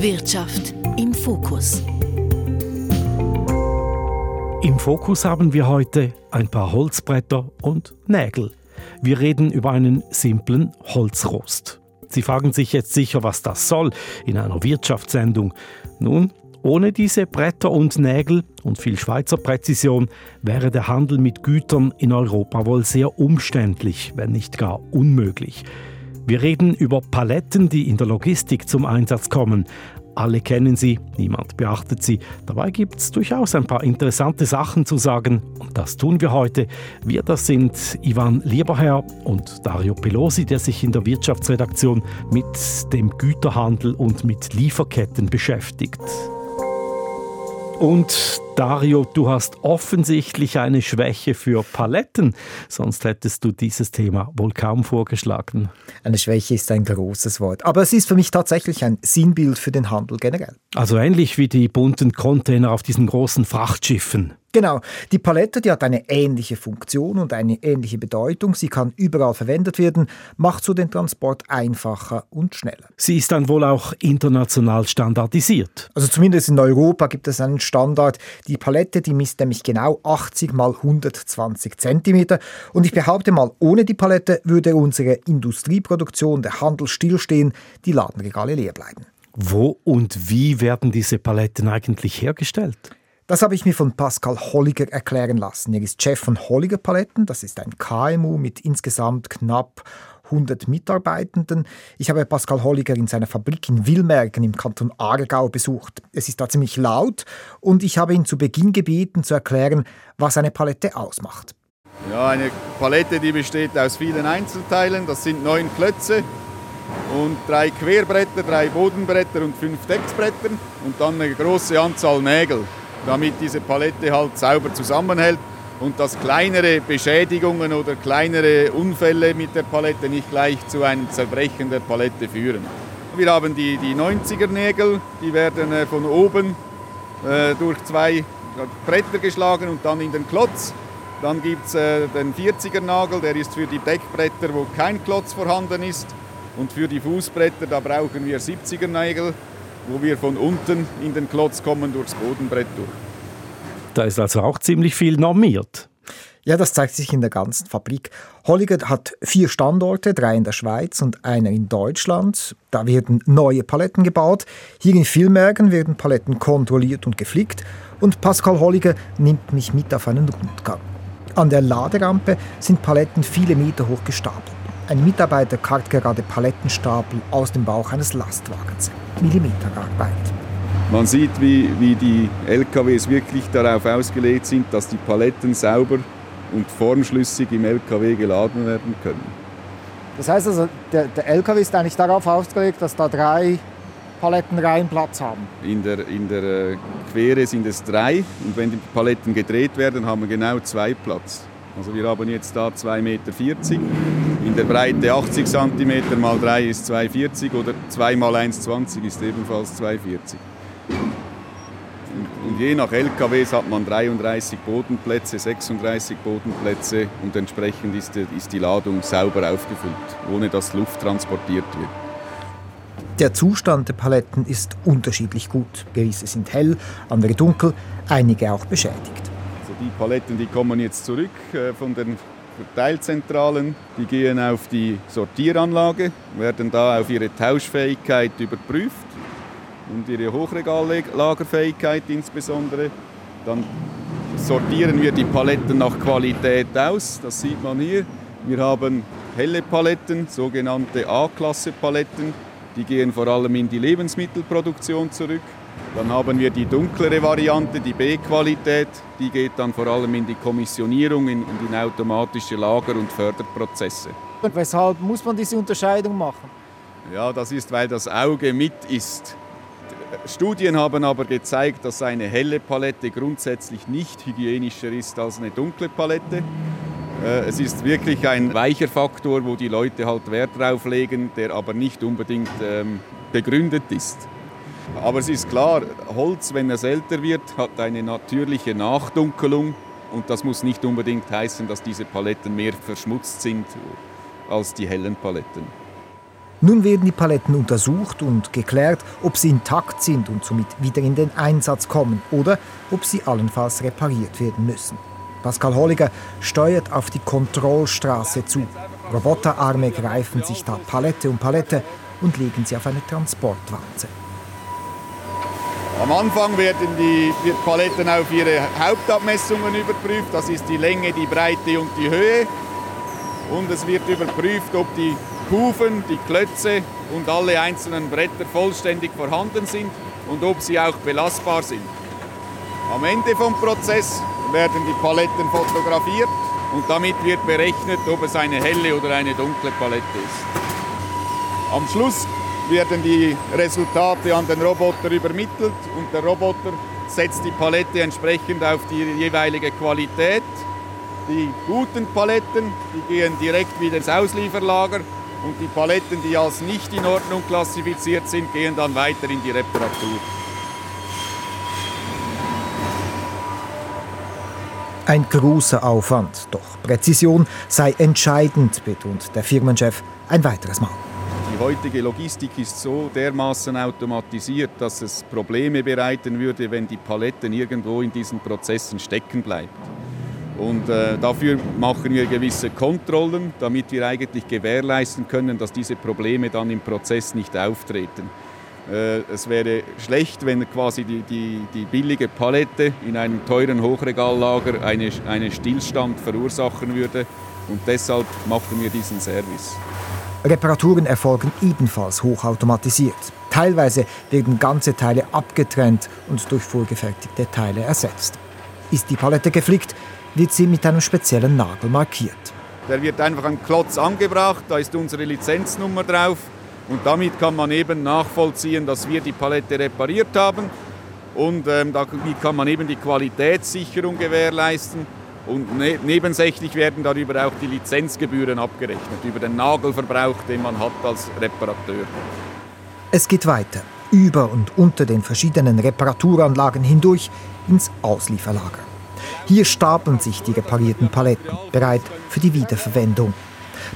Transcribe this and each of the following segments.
Wirtschaft im Fokus. Im Fokus haben wir heute ein paar Holzbretter und Nägel. Wir reden über einen simplen Holzrost. Sie fragen sich jetzt sicher, was das soll in einer Wirtschaftssendung. Nun, ohne diese Bretter und Nägel und viel Schweizer Präzision wäre der Handel mit Gütern in Europa wohl sehr umständlich, wenn nicht gar unmöglich. Wir reden über Paletten, die in der Logistik zum Einsatz kommen. Alle kennen sie, niemand beachtet sie. Dabei gibt es durchaus ein paar interessante Sachen zu sagen und das tun wir heute. Wir, das sind Ivan Lieberherr und Dario Pelosi, der sich in der Wirtschaftsredaktion mit dem Güterhandel und mit Lieferketten beschäftigt. Und Dario, du hast offensichtlich eine Schwäche für Paletten, sonst hättest du dieses Thema wohl kaum vorgeschlagen. Eine Schwäche ist ein großes Wort, aber es ist für mich tatsächlich ein Sinnbild für den Handel generell. Also ähnlich wie die bunten Container auf diesen großen Frachtschiffen. Genau, die Palette, die hat eine ähnliche Funktion und eine ähnliche Bedeutung. Sie kann überall verwendet werden, macht so den Transport einfacher und schneller. Sie ist dann wohl auch international standardisiert. Also zumindest in Europa gibt es einen Standard. Die Palette, die misst nämlich genau 80 mal 120 cm. Und ich behaupte mal, ohne die Palette würde unsere Industrieproduktion, der Handel stillstehen, die Ladenregale leer bleiben. Wo und wie werden diese Paletten eigentlich hergestellt? Das habe ich mir von Pascal Holliger erklären lassen. Er ist Chef von Holliger Paletten. Das ist ein KMU mit insgesamt knapp 100 Mitarbeitenden. Ich habe Pascal Holliger in seiner Fabrik in Wilmergen im Kanton Aargau besucht. Es ist da ziemlich laut und ich habe ihn zu Beginn gebeten zu erklären, was eine Palette ausmacht. Ja, eine Palette, die besteht aus vielen Einzelteilen. Das sind neun Klötze und drei Querbretter, drei Bodenbretter und fünf Decksbretter und dann eine große Anzahl Nägel damit diese Palette halt sauber zusammenhält und dass kleinere Beschädigungen oder kleinere Unfälle mit der Palette nicht gleich zu einem Zerbrechen der Palette führen. Wir haben die, die 90er Nägel, die werden äh, von oben äh, durch zwei Bretter geschlagen und dann in den Klotz. Dann gibt es äh, den 40er Nagel, der ist für die Deckbretter, wo kein Klotz vorhanden ist. Und für die Fußbretter, da brauchen wir 70er Nägel, wo wir von unten in den Klotz kommen durchs Bodenbrett durch. Da ist also auch ziemlich viel normiert. Ja, das zeigt sich in der ganzen Fabrik. Holliger hat vier Standorte, drei in der Schweiz und einer in Deutschland. Da werden neue Paletten gebaut. Hier in Villmergen werden Paletten kontrolliert und geflickt. Und Pascal Holliger nimmt mich mit auf einen Rundgang. An der Laderampe sind Paletten viele Meter hoch gestapelt. Ein Mitarbeiter karrt gerade Palettenstapel aus dem Bauch eines Lastwagens. Millimeterarbeit. Man sieht, wie, wie die LKWs wirklich darauf ausgelegt sind, dass die Paletten sauber und formschlüssig im LKW geladen werden können. Das heißt also, der, der LKW ist eigentlich darauf ausgelegt, dass da drei Palettenreihen Platz haben? In der, in der äh, Quere sind es drei und wenn die Paletten gedreht werden, haben wir genau zwei Platz. Also wir haben jetzt da 2,40 Meter. In der Breite 80 cm mal 3 ist 2,40 oder 2 mal 1,20 ist ebenfalls 2,40. Und je nach LKWs hat man 33 Bodenplätze, 36 Bodenplätze und entsprechend ist die, ist die Ladung sauber aufgefüllt, ohne dass Luft transportiert wird. Der Zustand der Paletten ist unterschiedlich gut. Gewisse sind hell, andere dunkel, einige auch beschädigt. Also die Paletten, die kommen jetzt zurück äh, von den Verteilzentralen. Die gehen auf die Sortieranlage, werden da auf ihre Tauschfähigkeit überprüft und ihre Hochregallagerfähigkeit insbesondere. Dann sortieren wir die Paletten nach Qualität aus, das sieht man hier. Wir haben helle Paletten, sogenannte A-Klasse-Paletten, die gehen vor allem in die Lebensmittelproduktion zurück. Dann haben wir die dunklere Variante, die B-Qualität, die geht dann vor allem in die Kommissionierung, in, in automatische Lager- und Förderprozesse. Und weshalb muss man diese Unterscheidung machen? Ja, das ist, weil das Auge mit ist. Studien haben aber gezeigt, dass eine helle Palette grundsätzlich nicht hygienischer ist als eine dunkle Palette. Äh, es ist wirklich ein weicher Faktor, wo die Leute halt Wert drauf legen, der aber nicht unbedingt ähm, begründet ist. Aber es ist klar, Holz, wenn es älter wird, hat eine natürliche Nachdunkelung und das muss nicht unbedingt heißen, dass diese Paletten mehr verschmutzt sind als die hellen Paletten. Nun werden die Paletten untersucht und geklärt, ob sie intakt sind und somit wieder in den Einsatz kommen oder ob sie allenfalls repariert werden müssen. Pascal Holliger steuert auf die Kontrollstraße zu. Roboterarme greifen sich da Palette um Palette und legen sie auf eine Transportwanze. Am Anfang werden die Paletten auf ihre Hauptabmessungen überprüft. Das ist die Länge, die Breite und die Höhe. Und es wird überprüft, ob die Kufen, die Klötze und alle einzelnen Bretter vollständig vorhanden sind und ob sie auch belastbar sind. Am Ende vom Prozess werden die Paletten fotografiert und damit wird berechnet, ob es eine helle oder eine dunkle Palette ist. Am Schluss werden die Resultate an den Roboter übermittelt und der Roboter setzt die Palette entsprechend auf die jeweilige Qualität. Die guten Paletten die gehen direkt wieder ins Auslieferlager und die Paletten, die als nicht in Ordnung klassifiziert sind, gehen dann weiter in die Reparatur. Ein großer Aufwand, doch Präzision sei entscheidend, betont der Firmenchef ein weiteres Mal. Die heutige Logistik ist so dermaßen automatisiert, dass es Probleme bereiten würde, wenn die Paletten irgendwo in diesen Prozessen stecken bleibt. Und äh, dafür machen wir gewisse Kontrollen, damit wir eigentlich gewährleisten können, dass diese Probleme dann im Prozess nicht auftreten. Äh, es wäre schlecht, wenn quasi die, die, die, billige Palette in einem teuren Hochregallager einen eine Stillstand verursachen würde. Und deshalb machen wir diesen Service. Reparaturen erfolgen ebenfalls hochautomatisiert. Teilweise werden ganze Teile abgetrennt und durch vorgefertigte Teile ersetzt. Ist die Palette geflickt, wird sie mit einem speziellen Nagel markiert. Der wird einfach am Klotz angebracht, da ist unsere Lizenznummer drauf und damit kann man eben nachvollziehen, dass wir die Palette repariert haben und ähm, damit kann man eben die Qualitätssicherung gewährleisten und ne nebensächlich werden darüber auch die Lizenzgebühren abgerechnet, über den Nagelverbrauch, den man hat als Reparateur. Es geht weiter, über und unter den verschiedenen Reparaturanlagen hindurch ins Auslieferlager. Hier stapeln sich die reparierten Paletten, bereit für die Wiederverwendung.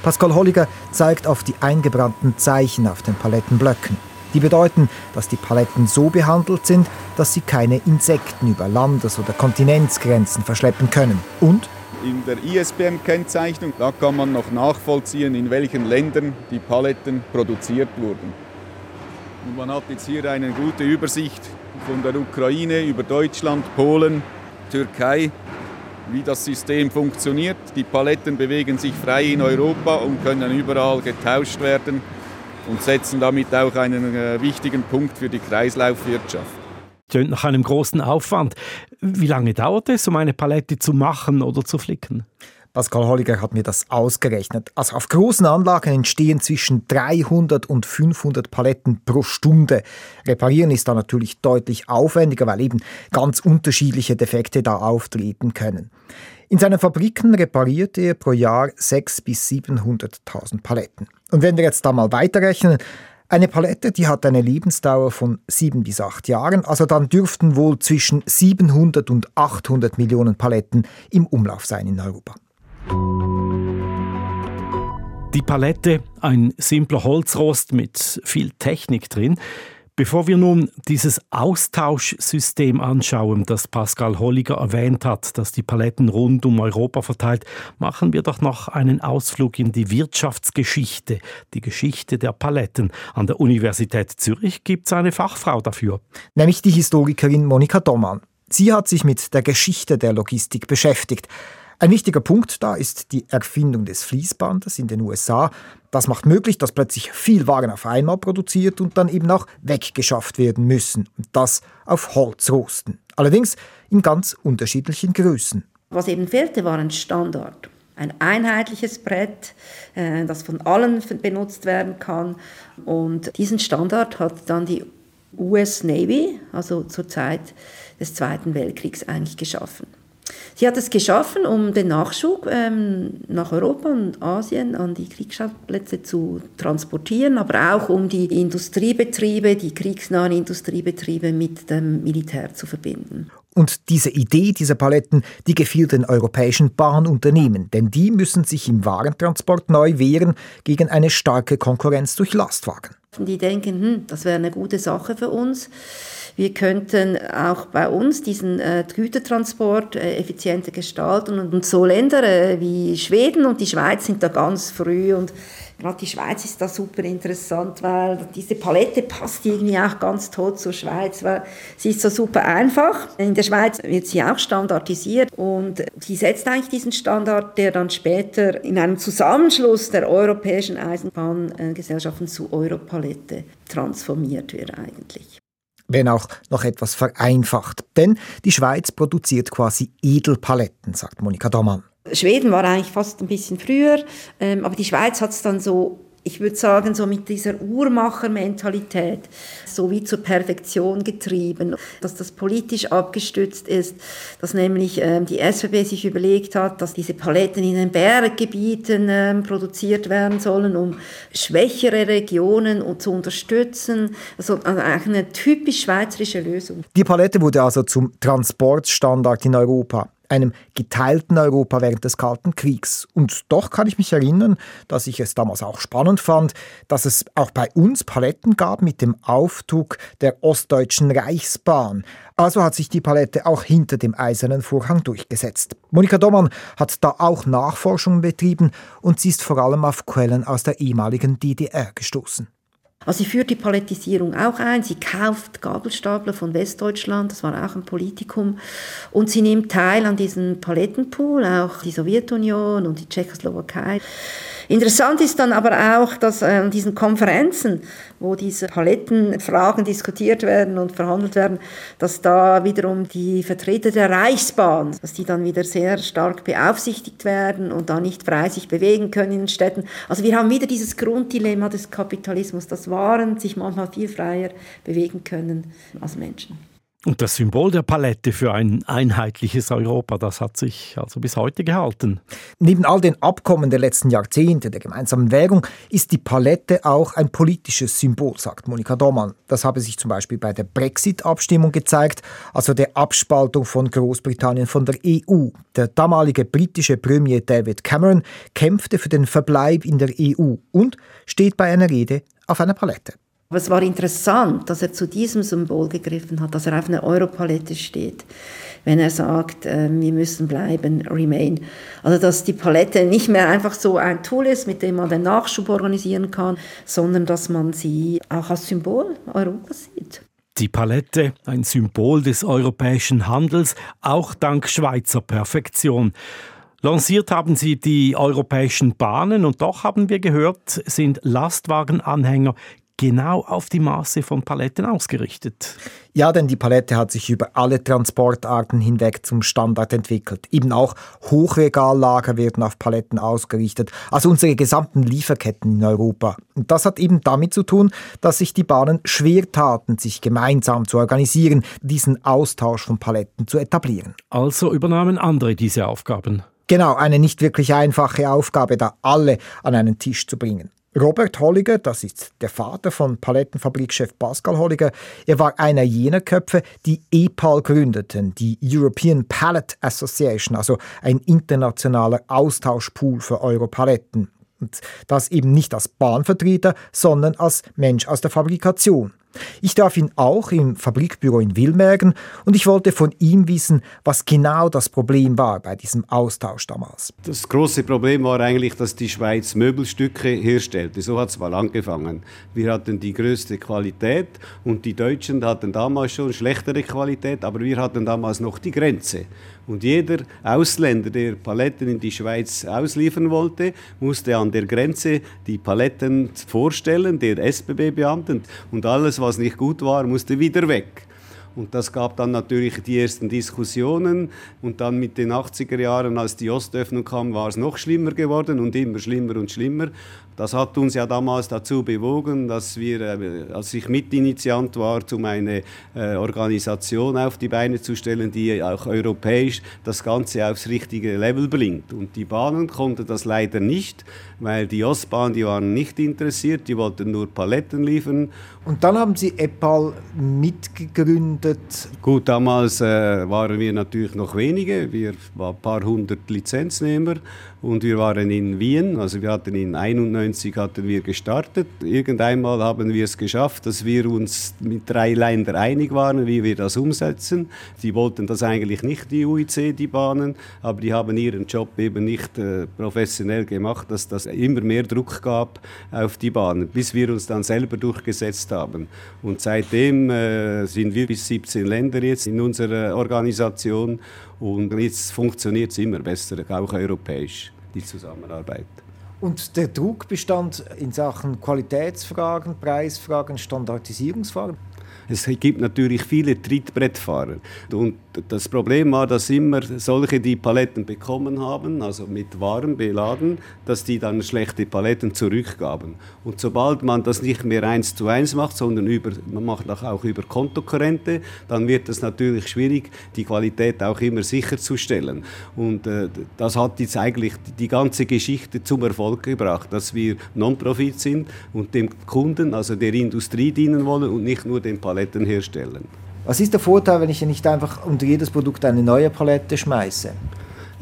Pascal Holliger zeigt auf die eingebrannten Zeichen auf den Palettenblöcken. Die bedeuten, dass die Paletten so behandelt sind, dass sie keine Insekten über Landes- oder Kontinenzgrenzen verschleppen können. Und in der ISBN-Kennzeichnung, da kann man noch nachvollziehen, in welchen Ländern die Paletten produziert wurden. Und man hat jetzt hier eine gute Übersicht von der Ukraine über Deutschland, Polen, Türkei, wie das System funktioniert. Die Paletten bewegen sich frei in Europa und können überall getauscht werden und setzen damit auch einen äh, wichtigen Punkt für die Kreislaufwirtschaft. Tönt nach einem großen Aufwand. Wie lange dauert es, um eine Palette zu machen oder zu flicken? Pascal Holliger hat mir das ausgerechnet. Also auf großen Anlagen entstehen zwischen 300 und 500 Paletten pro Stunde. Reparieren ist da natürlich deutlich aufwendiger, weil eben ganz unterschiedliche Defekte da auftreten können. In seinen Fabriken repariert er pro Jahr 600.000 bis 700.000 Paletten. Und wenn wir jetzt da mal weiterrechnen, eine Palette, die hat eine Lebensdauer von sieben bis acht Jahren, also dann dürften wohl zwischen 700 und 800 Millionen Paletten im Umlauf sein in Europa. Die Palette, ein simpler Holzrost mit viel Technik drin. Bevor wir nun dieses Austauschsystem anschauen, das Pascal Holliger erwähnt hat, das die Paletten rund um Europa verteilt, machen wir doch noch einen Ausflug in die Wirtschaftsgeschichte, die Geschichte der Paletten. An der Universität Zürich gibt es eine Fachfrau dafür. Nämlich die Historikerin Monika Dommann. Sie hat sich mit der Geschichte der Logistik beschäftigt. Ein wichtiger Punkt da ist die Erfindung des Fließbandes in den USA. Das macht möglich, dass plötzlich viel Waren auf einmal produziert und dann eben auch weggeschafft werden müssen. Und das auf Holzrosten. Allerdings in ganz unterschiedlichen Größen. Was eben fehlte, war ein Standard. Ein einheitliches Brett, äh, das von allen benutzt werden kann. Und diesen Standard hat dann die US Navy, also zur Zeit des Zweiten Weltkriegs, eigentlich geschaffen. Sie hat es geschaffen, um den Nachschub ähm, nach Europa und Asien an die Kriegsschauplätze zu transportieren, aber auch um die Industriebetriebe, die kriegsnahen Industriebetriebe mit dem Militär zu verbinden. Und diese Idee dieser Paletten, die gefiel den europäischen Bahnunternehmen, denn die müssen sich im Warentransport neu wehren gegen eine starke Konkurrenz durch Lastwagen. Die denken, hm, das wäre eine gute Sache für uns. Wir könnten auch bei uns diesen äh, Gütertransport äh, effizienter gestalten. Und so Länder äh, wie Schweden und die Schweiz sind da ganz früh und Gerade die Schweiz ist da super interessant, weil diese Palette passt irgendwie auch ganz toll zur Schweiz, weil sie ist so super einfach. In der Schweiz wird sie auch standardisiert und sie setzt eigentlich diesen Standard, der dann später in einem Zusammenschluss der europäischen Eisenbahngesellschaften zu Europalette transformiert wird eigentlich wenn auch noch etwas vereinfacht. Denn die Schweiz produziert quasi Edelpaletten, sagt Monika Dommann. Schweden war eigentlich fast ein bisschen früher, ähm, aber die Schweiz hat es dann so, ich würde sagen, so mit dieser Uhrmachermentalität so wie zur Perfektion getrieben, dass das politisch abgestützt ist, dass nämlich ähm, die SVP sich überlegt hat, dass diese Paletten in den Berggebieten ähm, produziert werden sollen, um schwächere Regionen zu unterstützen. Also, also eine typisch schweizerische Lösung. Die Palette wurde also zum Transportstandard in Europa einem geteilten Europa während des Kalten Kriegs. Und doch kann ich mich erinnern, dass ich es damals auch spannend fand, dass es auch bei uns Paletten gab mit dem Aufzug der Ostdeutschen Reichsbahn. Also hat sich die Palette auch hinter dem eisernen Vorhang durchgesetzt. Monika Dommann hat da auch Nachforschungen betrieben und sie ist vor allem auf Quellen aus der ehemaligen DDR gestoßen. Also sie führt die Palettisierung auch ein, sie kauft Gabelstapler von Westdeutschland, das war auch ein Politikum, und sie nimmt teil an diesem Palettenpool, auch die Sowjetunion und die Tschechoslowakei. Interessant ist dann aber auch, dass an äh, diesen Konferenzen, wo diese Palettenfragen diskutiert werden und verhandelt werden, dass da wiederum die Vertreter der Reichsbahn, dass die dann wieder sehr stark beaufsichtigt werden und da nicht frei sich bewegen können in den Städten. Also wir haben wieder dieses Grunddilemma des Kapitalismus, dass Waren sich manchmal viel freier bewegen können als Menschen. Und das Symbol der Palette für ein einheitliches Europa, das hat sich also bis heute gehalten. Neben all den Abkommen der letzten Jahrzehnte der gemeinsamen Währung ist die Palette auch ein politisches Symbol, sagt Monika Dommann. Das habe sich zum Beispiel bei der Brexit-Abstimmung gezeigt, also der Abspaltung von Großbritannien von der EU. Der damalige britische Premier David Cameron kämpfte für den Verbleib in der EU und steht bei einer Rede auf einer Palette. Aber es war interessant, dass er zu diesem Symbol gegriffen hat, dass er auf einer Europalette steht, wenn er sagt, äh, wir müssen bleiben, remain. Also dass die Palette nicht mehr einfach so ein Tool ist, mit dem man den Nachschub organisieren kann, sondern dass man sie auch als Symbol Europas sieht. Die Palette, ein Symbol des europäischen Handels, auch dank Schweizer Perfektion. Lanciert haben sie die europäischen Bahnen und doch haben wir gehört, sind Lastwagenanhänger genau auf die Maße von Paletten ausgerichtet. Ja, denn die Palette hat sich über alle Transportarten hinweg zum Standard entwickelt. Eben auch Hochregallager werden auf Paletten ausgerichtet, also unsere gesamten Lieferketten in Europa. Und das hat eben damit zu tun, dass sich die Bahnen schwer taten, sich gemeinsam zu organisieren, diesen Austausch von Paletten zu etablieren. Also übernahmen andere diese Aufgaben. Genau, eine nicht wirklich einfache Aufgabe, da alle an einen Tisch zu bringen. Robert Holliger, das ist der Vater von Palettenfabrikchef Pascal Holliger, er war einer jener Köpfe, die EPAL gründeten, die European Pallet Association, also ein internationaler Austauschpool für Europaletten. Und das eben nicht als Bahnvertreter, sondern als Mensch aus der Fabrikation. Ich darf ihn auch im Fabrikbüro in Wilmergen und ich wollte von ihm wissen, was genau das Problem war bei diesem Austausch damals. Das große Problem war eigentlich, dass die Schweiz Möbelstücke herstellte. So hat es mal angefangen. Wir hatten die größte Qualität und die Deutschen hatten damals schon schlechtere Qualität, aber wir hatten damals noch die Grenze. Und jeder Ausländer, der Paletten in die Schweiz ausliefern wollte, musste an der Grenze die Paletten vorstellen, der SBB-Beamten. Und alles, was nicht gut war, musste wieder weg. Und das gab dann natürlich die ersten Diskussionen. Und dann mit den 80er Jahren, als die Ostöffnung kam, war es noch schlimmer geworden und immer schlimmer und schlimmer. Das hat uns ja damals dazu bewogen, dass wir, äh, als ich Mitinitiant war, um eine äh, Organisation auf die Beine zu stellen, die auch europäisch das Ganze aufs richtige Level bringt. Und die Bahnen konnten das leider nicht, weil die Ostbahn, die waren nicht interessiert, die wollten nur Paletten liefern. Und dann haben Sie EPAL mitgegründet. Gut, damals äh, waren wir natürlich noch wenige, wir waren ein paar hundert Lizenznehmer und wir waren in Wien, also wir hatten in 91 hatten wir gestartet. Irgendeinmal haben wir es geschafft, dass wir uns mit drei Ländern einig waren, wie wir das umsetzen. Die wollten das eigentlich nicht, die UIC, die Bahnen, aber die haben ihren Job eben nicht äh, professionell gemacht, dass das immer mehr Druck gab auf die Bahnen, bis wir uns dann selber durchgesetzt haben. Und seitdem äh, sind wir bis 17 Länder jetzt in unserer Organisation und jetzt funktioniert es immer besser, auch europäisch die Zusammenarbeit. Und der Druck bestand in Sachen Qualitätsfragen, Preisfragen, Standardisierungsfragen? Es gibt natürlich viele Trittbrettfahrer. Und das Problem war, dass immer solche, die Paletten bekommen haben, also mit Waren beladen, dass die dann schlechte Paletten zurückgaben. Und sobald man das nicht mehr eins zu eins macht, sondern über, man macht auch über Kontokorrente, dann wird es natürlich schwierig, die Qualität auch immer sicherzustellen. Und äh, das hat jetzt eigentlich die ganze Geschichte zum Erfolg gebracht, dass wir Non-Profit sind und dem Kunden, also der Industrie dienen wollen und nicht nur den Paletten herstellen. Was ist der Vorteil, wenn ich nicht einfach unter jedes Produkt eine neue Palette schmeiße?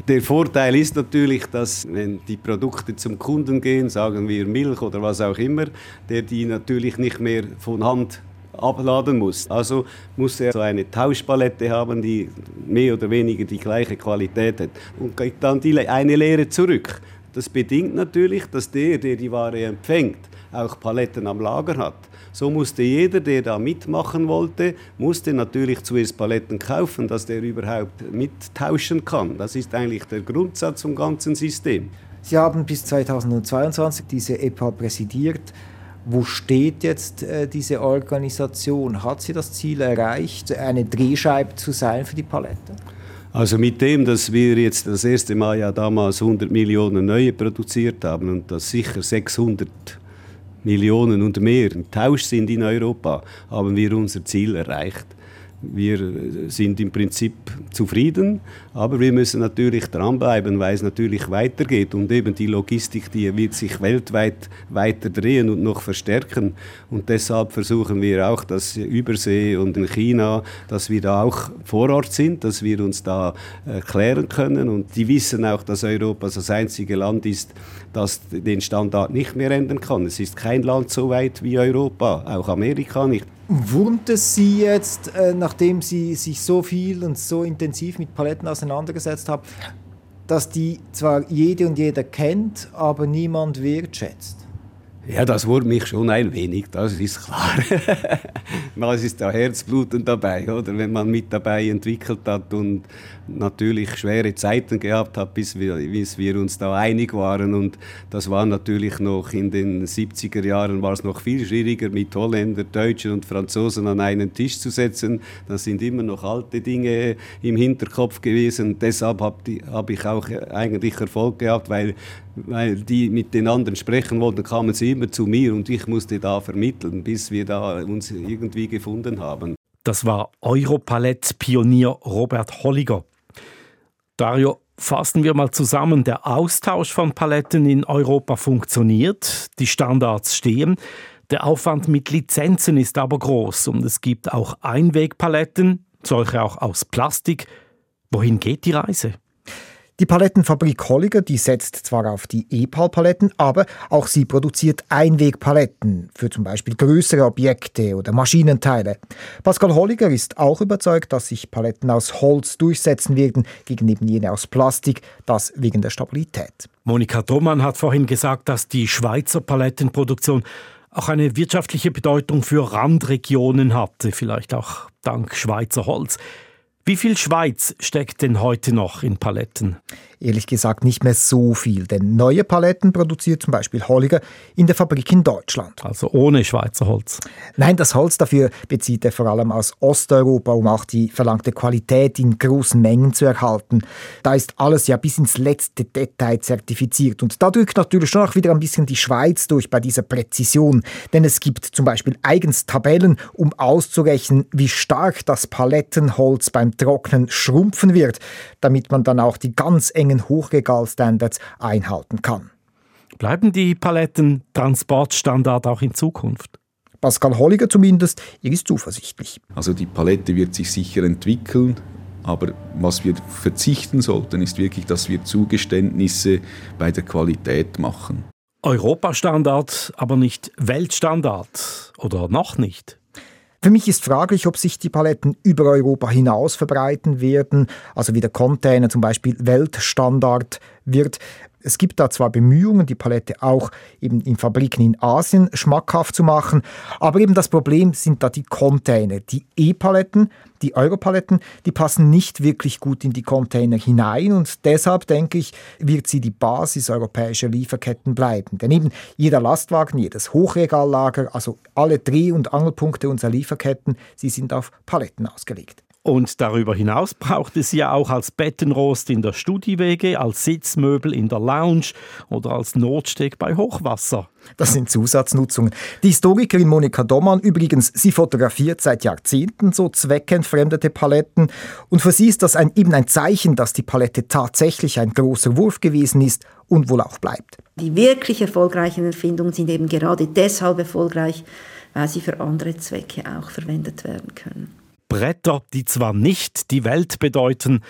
Der Vorteil ist natürlich, dass wenn die Produkte zum Kunden gehen, sagen wir Milch oder was auch immer, der die natürlich nicht mehr von Hand abladen muss. Also muss er so eine Tauschpalette haben, die mehr oder weniger die gleiche Qualität hat und kriegt dann die, eine Leere zurück. Das bedingt natürlich, dass der, der die Ware empfängt, auch Paletten am Lager hat. So musste jeder, der da mitmachen wollte, musste natürlich zuerst Paletten kaufen, dass der überhaupt mittauschen kann. Das ist eigentlich der Grundsatz vom ganzen System. Sie haben bis 2022 diese EPA präsidiert. Wo steht jetzt äh, diese Organisation? Hat sie das Ziel erreicht, eine Drehscheibe zu sein für die Palette? Also mit dem, dass wir jetzt das erste Mal ja damals 100 Millionen neue produziert haben und das sicher 600 Millionen und mehr Tausch sind in Europa, haben wir unser Ziel erreicht. Wir sind im Prinzip zufrieden, aber wir müssen natürlich dranbleiben, weil es natürlich weitergeht und eben die Logistik, die wird sich weltweit weiter drehen und noch verstärken und deshalb versuchen wir auch, dass Übersee und in China, dass wir da auch vor Ort sind, dass wir uns da erklären können und die wissen auch, dass Europa das einzige Land ist, das den Standard nicht mehr ändern kann. Es ist kein Land so weit wie Europa, auch Amerika nicht. Wurmt es Sie jetzt, äh, nachdem Sie sich so viel und so intensiv mit Paletten auseinandergesetzt haben, dass die zwar jede und jeder kennt, aber niemand wertschätzt? Ja, das wurmt mich schon ein wenig, das ist klar. Was ist da Herzbluten dabei, oder? Wenn man mit dabei entwickelt hat und natürlich schwere Zeiten gehabt hat, bis wir, bis wir uns da einig waren. Und das war natürlich noch in den 70er Jahren war es noch viel schwieriger, mit Holländer, Deutschen und Franzosen an einen Tisch zu setzen. Das sind immer noch alte Dinge im Hinterkopf gewesen. Deshalb habe hab ich auch eigentlich Erfolg gehabt, weil weil die mit den anderen sprechen wollten, kamen sie immer zu mir und ich musste da vermitteln, bis wir da uns irgendwie gefunden haben. Das war Europalett-Pionier Robert Holliger. Dario, fassen wir mal zusammen. Der Austausch von Paletten in Europa funktioniert, die Standards stehen. Der Aufwand mit Lizenzen ist aber groß und es gibt auch Einwegpaletten, solche auch aus Plastik. Wohin geht die Reise? Die Palettenfabrik Holliger, die setzt zwar auf die EPAL-Paletten, aber auch sie produziert Einwegpaletten für zum Beispiel größere Objekte oder Maschinenteile. Pascal Holliger ist auch überzeugt, dass sich Paletten aus Holz durchsetzen werden gegenüber jene aus Plastik, das wegen der Stabilität. Monika Thomann hat vorhin gesagt, dass die Schweizer Palettenproduktion auch eine wirtschaftliche Bedeutung für Randregionen hatte, vielleicht auch dank Schweizer Holz. Wie viel Schweiz steckt denn heute noch in Paletten? Ehrlich gesagt nicht mehr so viel, denn neue Paletten produziert zum Beispiel Holliger in der Fabrik in Deutschland. Also ohne Schweizer Holz? Nein, das Holz dafür bezieht er vor allem aus Osteuropa, um auch die verlangte Qualität in großen Mengen zu erhalten. Da ist alles ja bis ins letzte Detail zertifiziert und da drückt natürlich schon auch wieder ein bisschen die Schweiz durch bei dieser Präzision, denn es gibt zum Beispiel eigens Tabellen, um auszurechnen, wie stark das Palettenholz beim Trocknen schrumpfen wird, damit man dann auch die ganz engen strengen Hochregalstandards einhalten kann. Bleiben die Paletten Transportstandard auch in Zukunft? Pascal Holliger zumindest, er ist zuversichtlich. Also die Palette wird sich sicher entwickeln, aber was wir verzichten sollten, ist wirklich, dass wir Zugeständnisse bei der Qualität machen. Europastandard, aber nicht Weltstandard oder noch nicht? Für mich ist fraglich, ob sich die Paletten über Europa hinaus verbreiten werden, also wie der Container zum Beispiel Weltstandard wird. Es gibt da zwar Bemühungen, die Palette auch eben in Fabriken in Asien schmackhaft zu machen, aber eben das Problem sind da die Container. Die E-Paletten, die Europaletten, die passen nicht wirklich gut in die Container hinein und deshalb denke ich, wird sie die Basis europäischer Lieferketten bleiben. Denn eben jeder Lastwagen, jedes Hochregallager, also alle Dreh- und Angelpunkte unserer Lieferketten, sie sind auf Paletten ausgelegt. Und darüber hinaus braucht es ja auch als Bettenrost in der Studiewege, als Sitzmöbel in der Lounge oder als Notsteg bei Hochwasser. Das sind Zusatznutzungen. Die Historikerin Monika Dommann übrigens, sie fotografiert seit Jahrzehnten so zweckentfremdete Paletten und für sie ist das ein, eben ein Zeichen, dass die Palette tatsächlich ein großer Wurf gewesen ist und wohl auch bleibt. Die wirklich erfolgreichen Erfindungen sind eben gerade deshalb erfolgreich, weil sie für andere Zwecke auch verwendet werden können. Bretter, die zwar nicht die Welt bedeuten,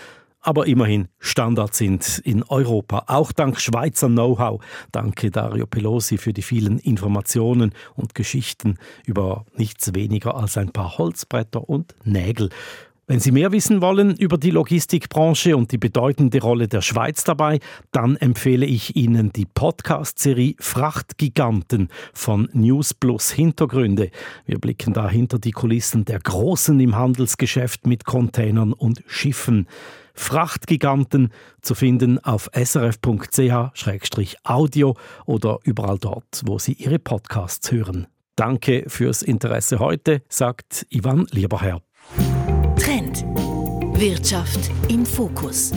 aber immerhin Standard sind in Europa, auch dank Schweizer Know-how. Danke Dario Pelosi für die vielen Informationen und Geschichten über nichts weniger als ein paar Holzbretter und Nägel. Wenn Sie mehr wissen wollen über die Logistikbranche und die bedeutende Rolle der Schweiz dabei, dann empfehle ich Ihnen die Podcast-Serie Frachtgiganten von News Plus Hintergründe. Wir blicken da hinter die Kulissen der Großen im Handelsgeschäft mit Containern und Schiffen. Frachtgiganten zu finden auf srf.ch-audio oder überall dort, wo Sie Ihre Podcasts hören. Danke fürs Interesse heute, sagt Ivan Lieberherr. Wirtschaft im Fokus.